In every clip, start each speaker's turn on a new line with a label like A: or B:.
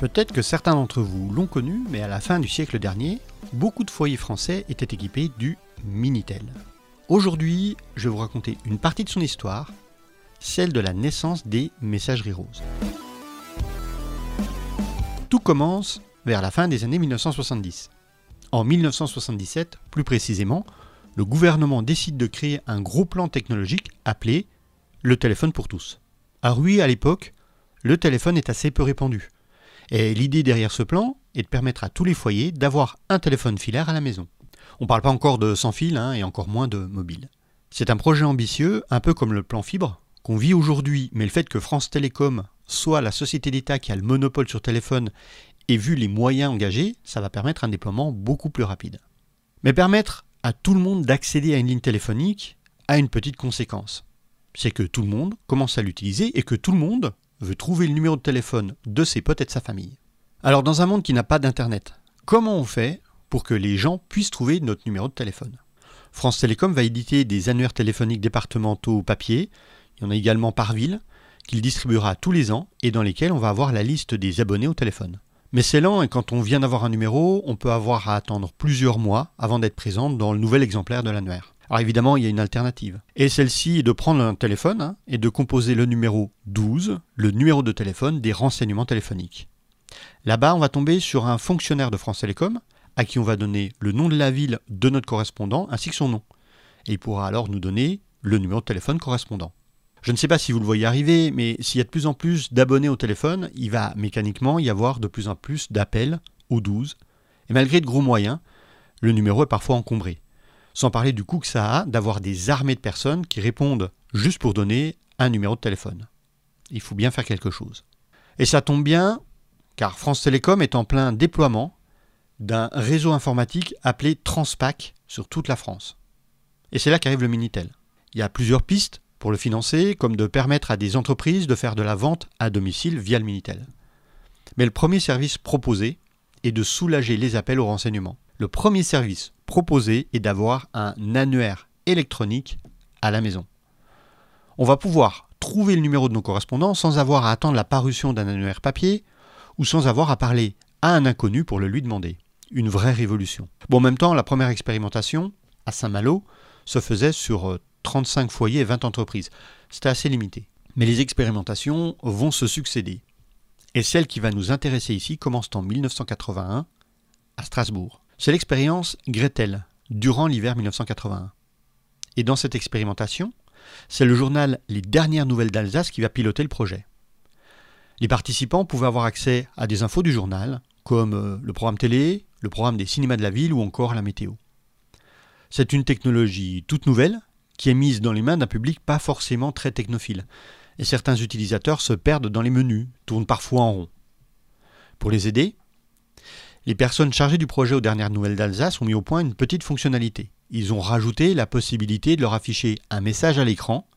A: Peut-être que certains d'entre vous l'ont connu, mais à la fin du siècle dernier, beaucoup de foyers français étaient équipés du Minitel. Aujourd'hui, je vais vous raconter une partie de son histoire, celle de la naissance des messageries roses. Tout commence vers la fin des années 1970. En 1977, plus précisément, le gouvernement décide de créer un gros plan technologique appelé le téléphone pour tous. À Ruy, à l'époque, le téléphone est assez peu répandu. Et l'idée derrière ce plan est de permettre à tous les foyers d'avoir un téléphone filaire à la maison. On ne parle pas encore de sans fil hein, et encore moins de mobile. C'est un projet ambitieux, un peu comme le plan fibre, qu'on vit aujourd'hui, mais le fait que France Télécom soit la société d'État qui a le monopole sur téléphone et vu les moyens engagés, ça va permettre un déploiement beaucoup plus rapide. Mais permettre à tout le monde d'accéder à une ligne téléphonique a une petite conséquence. C'est que tout le monde commence à l'utiliser et que tout le monde veut trouver le numéro de téléphone de ses potes et de sa famille. Alors dans un monde qui n'a pas d'Internet, comment on fait pour que les gens puissent trouver notre numéro de téléphone? France Télécom va éditer des annuaires téléphoniques départementaux papier, il y en a également par ville, qu'il distribuera tous les ans et dans lesquels on va avoir la liste des abonnés au téléphone. Mais c'est lent et quand on vient d'avoir un numéro, on peut avoir à attendre plusieurs mois avant d'être présent dans le nouvel exemplaire de l'annuaire. Alors évidemment, il y a une alternative. Et celle-ci est de prendre un téléphone hein, et de composer le numéro 12, le numéro de téléphone des renseignements téléphoniques. Là-bas, on va tomber sur un fonctionnaire de France Télécom à qui on va donner le nom de la ville de notre correspondant ainsi que son nom. Et il pourra alors nous donner le numéro de téléphone correspondant. Je ne sais pas si vous le voyez arriver, mais s'il y a de plus en plus d'abonnés au téléphone, il va mécaniquement y avoir de plus en plus d'appels au 12. Et malgré de gros moyens, le numéro est parfois encombré. Sans parler du coût que ça a d'avoir des armées de personnes qui répondent juste pour donner un numéro de téléphone. Il faut bien faire quelque chose. Et ça tombe bien, car France Télécom est en plein déploiement d'un réseau informatique appelé Transpac sur toute la France. Et c'est là qu'arrive le Minitel. Il y a plusieurs pistes pour le financer, comme de permettre à des entreprises de faire de la vente à domicile via le Minitel. Mais le premier service proposé est de soulager les appels au renseignement. Le premier service proposé est d'avoir un annuaire électronique à la maison. On va pouvoir trouver le numéro de nos correspondants sans avoir à attendre la parution d'un annuaire papier ou sans avoir à parler à un inconnu pour le lui demander. Une vraie révolution. Bon, en même temps, la première expérimentation, à Saint-Malo, se faisait sur 35 euh, foyers et 20 entreprises. C'était assez limité. Mais les expérimentations vont se succéder. Et celle qui va nous intéresser ici commence en 1981 à Strasbourg. C'est l'expérience Gretel, durant l'hiver 1981. Et dans cette expérimentation, c'est le journal Les Dernières Nouvelles d'Alsace qui va piloter le projet. Les participants pouvaient avoir accès à des infos du journal, comme euh, le programme télé, le programme des cinémas de la ville ou encore la météo. C'est une technologie toute nouvelle qui est mise dans les mains d'un public pas forcément très technophile, et certains utilisateurs se perdent dans les menus, tournent parfois en rond. Pour les aider, les personnes chargées du projet aux dernières nouvelles d'Alsace ont mis au point une petite fonctionnalité. Ils ont rajouté la possibilité de leur afficher un message à l'écran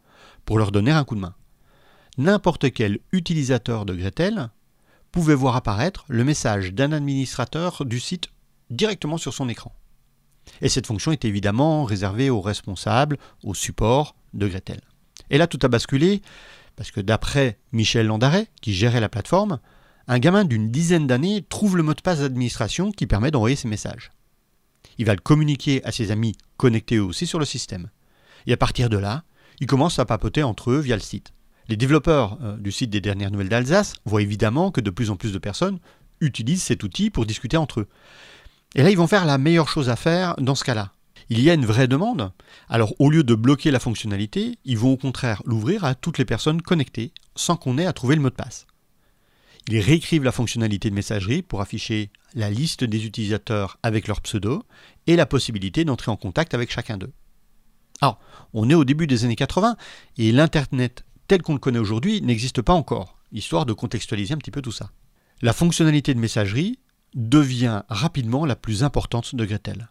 A: pour leur donner un coup de main. N'importe quel utilisateur de Gretel pouvait voir apparaître le message d'un administrateur du site directement sur son écran. Et cette fonction est évidemment réservée aux responsables, au support de Gretel. Et là, tout a basculé, parce que d'après Michel Landaret, qui gérait la plateforme, un gamin d'une dizaine d'années trouve le mot de passe d'administration qui permet d'envoyer ses messages. Il va le communiquer à ses amis connectés eux aussi sur le système. Et à partir de là, ils commencent à papoter entre eux via le site. Les développeurs euh, du site des dernières nouvelles d'Alsace voient évidemment que de plus en plus de personnes utilisent cet outil pour discuter entre eux. Et là, ils vont faire la meilleure chose à faire dans ce cas-là. Il y a une vraie demande. Alors, au lieu de bloquer la fonctionnalité, ils vont au contraire l'ouvrir à toutes les personnes connectées sans qu'on ait à trouver le mot de passe. Ils réécrivent la fonctionnalité de messagerie pour afficher la liste des utilisateurs avec leur pseudo et la possibilité d'entrer en contact avec chacun d'eux. Alors, on est au début des années 80 et l'Internet tel qu'on le connaît aujourd'hui n'existe pas encore, histoire de contextualiser un petit peu tout ça. La fonctionnalité de messagerie devient rapidement la plus importante de Gretel.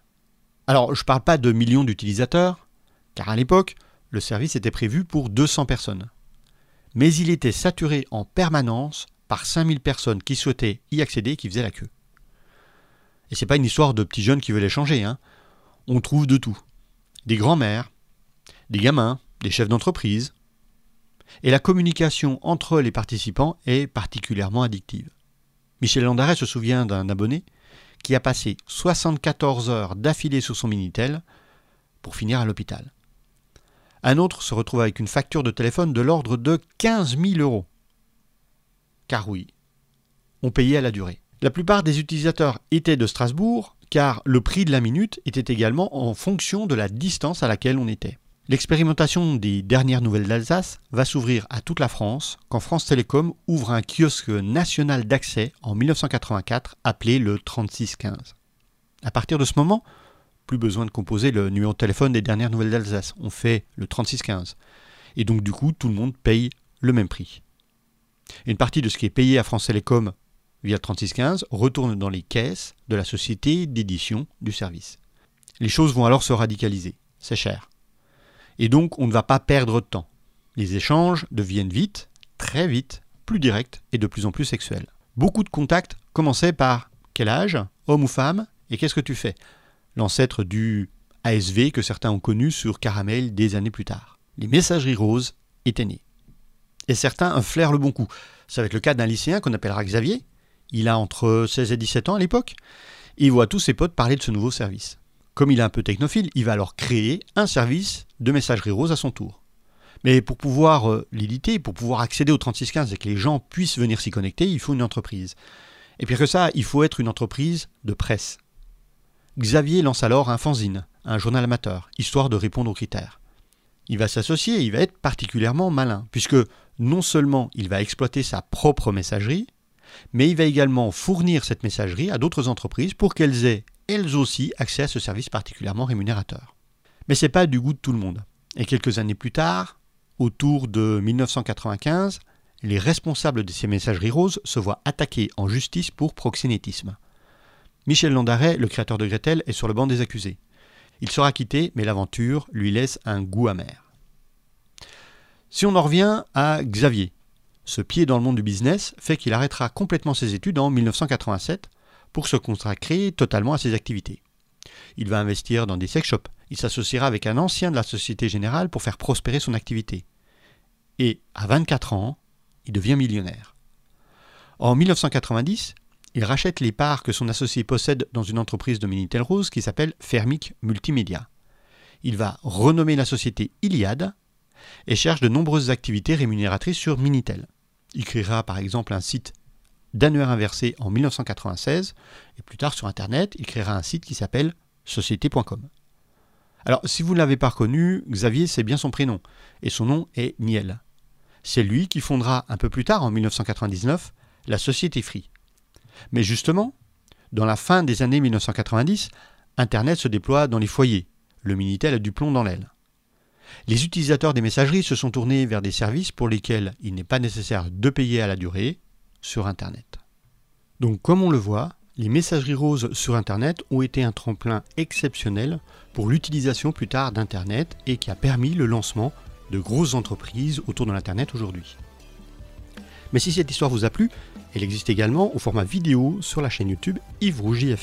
A: Alors, je ne parle pas de millions d'utilisateurs, car à l'époque, le service était prévu pour 200 personnes. Mais il était saturé en permanence par 5000 personnes qui souhaitaient y accéder et qui faisaient la queue. Et c'est pas une histoire de petits jeunes qui veulent échanger, hein. On trouve de tout. Des grands-mères, des gamins, des chefs d'entreprise. Et la communication entre les participants est particulièrement addictive. Michel Landaret se souvient d'un abonné qui a passé 74 heures d'affilée sur son Minitel pour finir à l'hôpital. Un autre se retrouve avec une facture de téléphone de l'ordre de 15 000 euros. Car oui, on payait à la durée. La plupart des utilisateurs étaient de Strasbourg, car le prix de la minute était également en fonction de la distance à laquelle on était. L'expérimentation des dernières nouvelles d'Alsace va s'ouvrir à toute la France quand France Télécom ouvre un kiosque national d'accès en 1984 appelé le 3615. À partir de ce moment, plus besoin de composer le numéro de téléphone des dernières nouvelles d'Alsace. On fait le 3615. Et donc du coup, tout le monde paye le même prix. Une partie de ce qui est payé à France Télécom via le 3615 retourne dans les caisses de la société d'édition du service. Les choses vont alors se radicaliser. C'est cher. Et donc on ne va pas perdre de temps. Les échanges deviennent vite, très vite, plus directs et de plus en plus sexuels. Beaucoup de contacts commençaient par quel âge, homme ou femme, et qu'est-ce que tu fais? L'ancêtre du ASV que certains ont connu sur Caramel des années plus tard. Les messageries roses étaient nées. Et certains flairent le bon coup. Ça va être le cas d'un lycéen qu'on appellera Xavier. Il a entre 16 et 17 ans à l'époque. Il voit tous ses potes parler de ce nouveau service. Comme il est un peu technophile, il va alors créer un service de messagerie rose à son tour. Mais pour pouvoir euh, l'éditer, pour pouvoir accéder au 3615 et que les gens puissent venir s'y connecter, il faut une entreprise. Et pire que ça, il faut être une entreprise de presse. Xavier lance alors un fanzine, un journal amateur, histoire de répondre aux critères. Il va s'associer il va être particulièrement malin, puisque non seulement il va exploiter sa propre messagerie, mais il va également fournir cette messagerie à d'autres entreprises pour qu'elles aient elles aussi accès à ce service particulièrement rémunérateur. Mais ce n'est pas du goût de tout le monde. Et quelques années plus tard, autour de 1995, les responsables de ces messageries roses se voient attaqués en justice pour proxénétisme. Michel Landaret, le créateur de Gretel, est sur le banc des accusés. Il sera quitté, mais l'aventure lui laisse un goût amer. Si on en revient à Xavier, ce pied dans le monde du business fait qu'il arrêtera complètement ses études en 1987 pour se consacrer totalement à ses activités. Il va investir dans des sex shops, il s'associera avec un ancien de la Société Générale pour faire prospérer son activité. Et à 24 ans, il devient millionnaire. En 1990, il rachète les parts que son associé possède dans une entreprise de Minitel Rose qui s'appelle Fermic Multimédia. Il va renommer la société Iliad et cherche de nombreuses activités rémunératrices sur Minitel. Il créera par exemple un site d'annuaire inversé en 1996 et plus tard sur Internet, il créera un site qui s'appelle société.com. Alors, si vous ne l'avez pas reconnu, Xavier, c'est bien son prénom et son nom est Niel. C'est lui qui fondera un peu plus tard, en 1999, la société Free. Mais justement, dans la fin des années 1990, Internet se déploie dans les foyers. Le Minitel a du plomb dans l'aile. Les utilisateurs des messageries se sont tournés vers des services pour lesquels il n'est pas nécessaire de payer à la durée sur Internet. Donc comme on le voit, les messageries roses sur Internet ont été un tremplin exceptionnel pour l'utilisation plus tard d'Internet et qui a permis le lancement de grosses entreprises autour de l'Internet aujourd'hui. Mais si cette histoire vous a plu, elle existe également au format vidéo sur la chaîne YouTube Yves Rougy.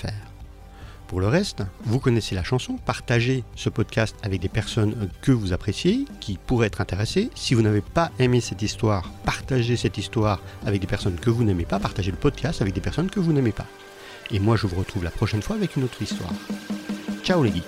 A: Pour le reste, vous connaissez la chanson, partagez ce podcast avec des personnes que vous appréciez, qui pourraient être intéressées. Si vous n'avez pas aimé cette histoire, partagez cette histoire avec des personnes que vous n'aimez pas, partagez le podcast avec des personnes que vous n'aimez pas. Et moi je vous retrouve la prochaine fois avec une autre histoire. Ciao les geeks